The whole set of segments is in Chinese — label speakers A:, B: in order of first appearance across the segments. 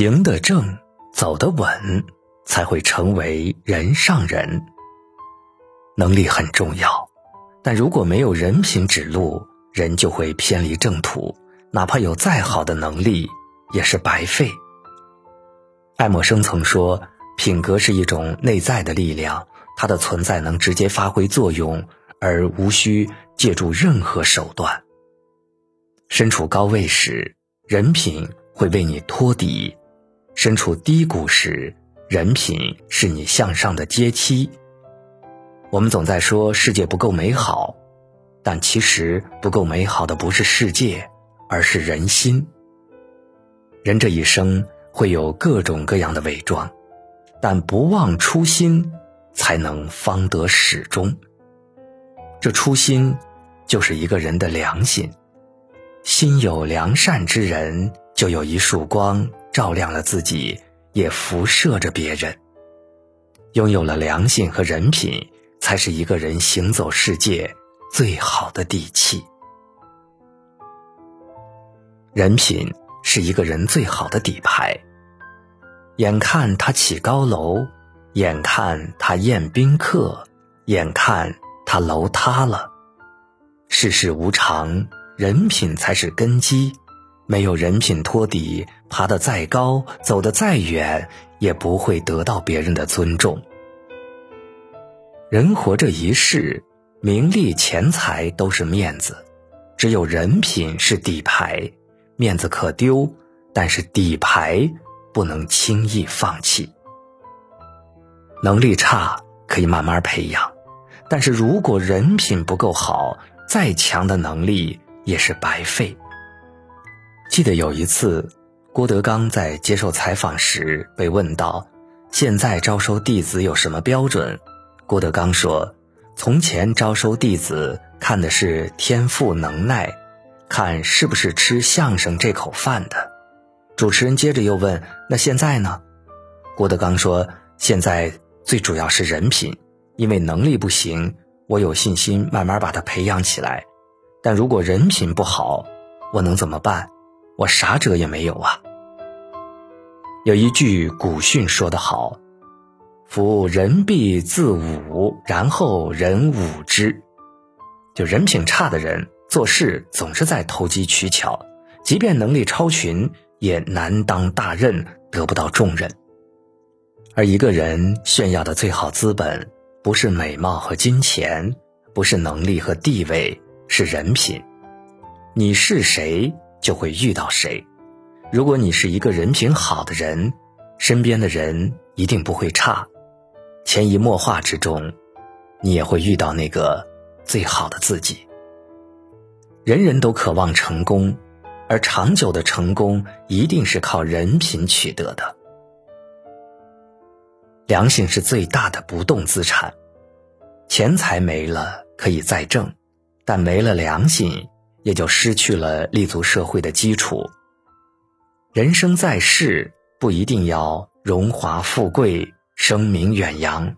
A: 行得正，走得稳，才会成为人上人。能力很重要，但如果没有人品指路，人就会偏离正途。哪怕有再好的能力，也是白费。爱默生曾说：“品格是一种内在的力量，它的存在能直接发挥作用，而无需借助任何手段。身处高位时，人品会为你托底；身处低谷时，人品是你向上的阶梯。”我们总在说世界不够美好，但其实不够美好的不是世界。而是人心。人这一生会有各种各样的伪装，但不忘初心，才能方得始终。这初心，就是一个人的良心。心有良善之人，就有一束光照亮了自己，也辐射着别人。拥有了良心和人品，才是一个人行走世界最好的底气。人品是一个人最好的底牌。眼看他起高楼，眼看他宴宾客，眼看他楼塌了。世事无常，人品才是根基。没有人品托底，爬得再高，走得再远，也不会得到别人的尊重。人活这一世，名利钱财都是面子，只有人品是底牌。面子可丢，但是底牌不能轻易放弃。能力差可以慢慢培养，但是如果人品不够好，再强的能力也是白费。记得有一次，郭德纲在接受采访时被问到：“现在招收弟子有什么标准？”郭德纲说：“从前招收弟子看的是天赋能耐。”看是不是吃相声这口饭的，主持人接着又问：“那现在呢？”郭德纲说：“现在最主要是人品，因为能力不行，我有信心慢慢把他培养起来。但如果人品不好，我能怎么办？我啥辙也没有啊。”有一句古训说得好：“夫人必自侮，然后人侮之。”就人品差的人。做事总是在投机取巧，即便能力超群，也难当大任，得不到重任。而一个人炫耀的最好资本，不是美貌和金钱，不是能力和地位，是人品。你是谁，就会遇到谁。如果你是一个人品好的人，身边的人一定不会差。潜移默化之中，你也会遇到那个最好的自己。人人都渴望成功，而长久的成功一定是靠人品取得的。良心是最大的不动资产，钱财没了可以再挣，但没了良心，也就失去了立足社会的基础。人生在世，不一定要荣华富贵、声名远扬，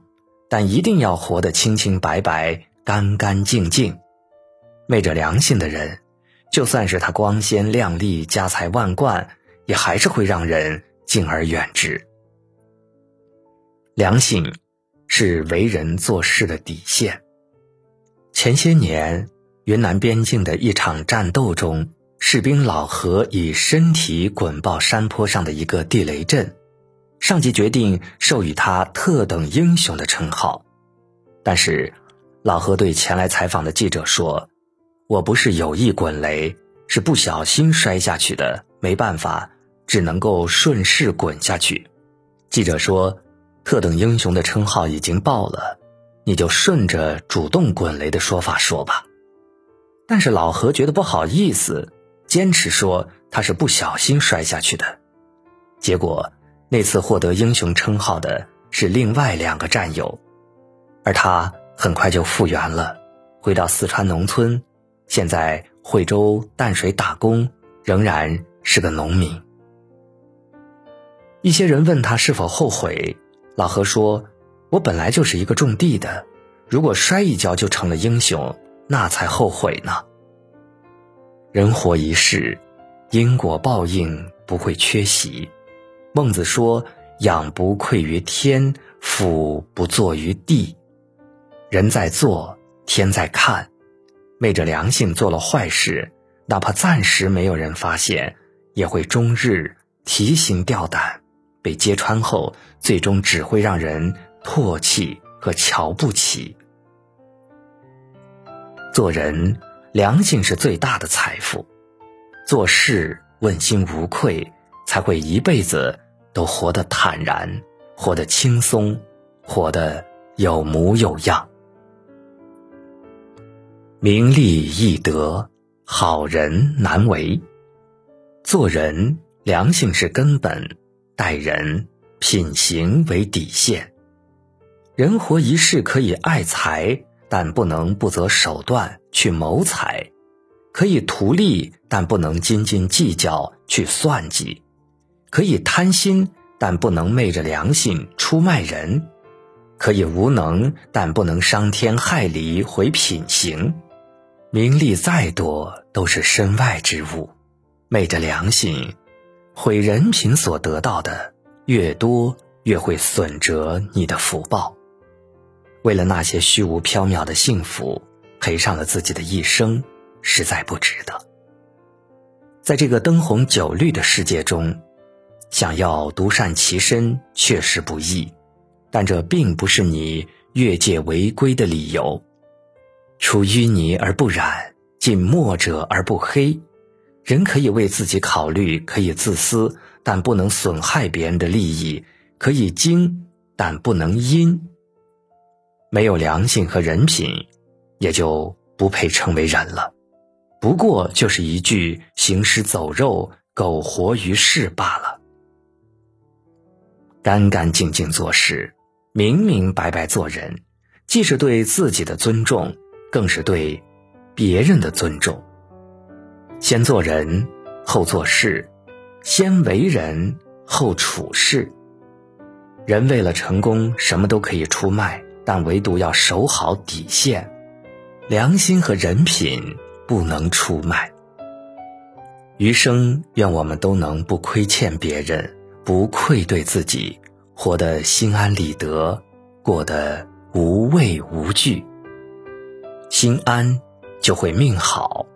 A: 但一定要活得清清白白、干干净净。昧着良心的人，就算是他光鲜亮丽、家财万贯，也还是会让人敬而远之。良心是为人做事的底线。前些年，云南边境的一场战斗中，士兵老何以身体滚爆山坡上的一个地雷阵，上级决定授予他“特等英雄”的称号。但是，老何对前来采访的记者说。我不是有意滚雷，是不小心摔下去的，没办法，只能够顺势滚下去。记者说：“特等英雄的称号已经报了，你就顺着主动滚雷的说法说吧。”但是老何觉得不好意思，坚持说他是不小心摔下去的。结果那次获得英雄称号的是另外两个战友，而他很快就复原了，回到四川农村。现在惠州淡水打工，仍然是个农民。一些人问他是否后悔，老何说：“我本来就是一个种地的，如果摔一跤就成了英雄，那才后悔呢。”人活一世，因果报应不会缺席，孟子说：“仰不愧于天，俯不作于地。”人在做，天在看。昧着良心做了坏事，哪怕暂时没有人发现，也会终日提心吊胆。被揭穿后，最终只会让人唾弃和瞧不起。做人，良心是最大的财富；做事问心无愧，才会一辈子都活得坦然，活得轻松，活得有模有样。名利易得，好人难为。做人，良心是根本，待人品行为底线。人活一世，可以爱财，但不能不择手段去谋财；可以图利，但不能斤斤计较去算计；可以贪心，但不能昧着良心出卖人；可以无能，但不能伤天害理毁品行。名利再多都是身外之物，昧着良心，毁人品所得到的越多，越会损折你的福报。为了那些虚无缥缈的幸福，赔上了自己的一生，实在不值得。在这个灯红酒绿的世界中，想要独善其身确实不易，但这并不是你越界违规的理由。出淤泥而不染，进墨者而不黑。人可以为自己考虑，可以自私，但不能损害别人的利益；可以精，但不能阴。没有良心和人品，也就不配称为人了。不过就是一句行尸走肉、苟活于世罢了。干干净净做事，明明白白做人，既是对自己的尊重。更是对别人的尊重。先做人，后做事；先为人，后处事。人为了成功，什么都可以出卖，但唯独要守好底线，良心和人品不能出卖。余生，愿我们都能不亏欠别人，不愧对自己，活得心安理得，过得无畏无惧。心安，就会命好。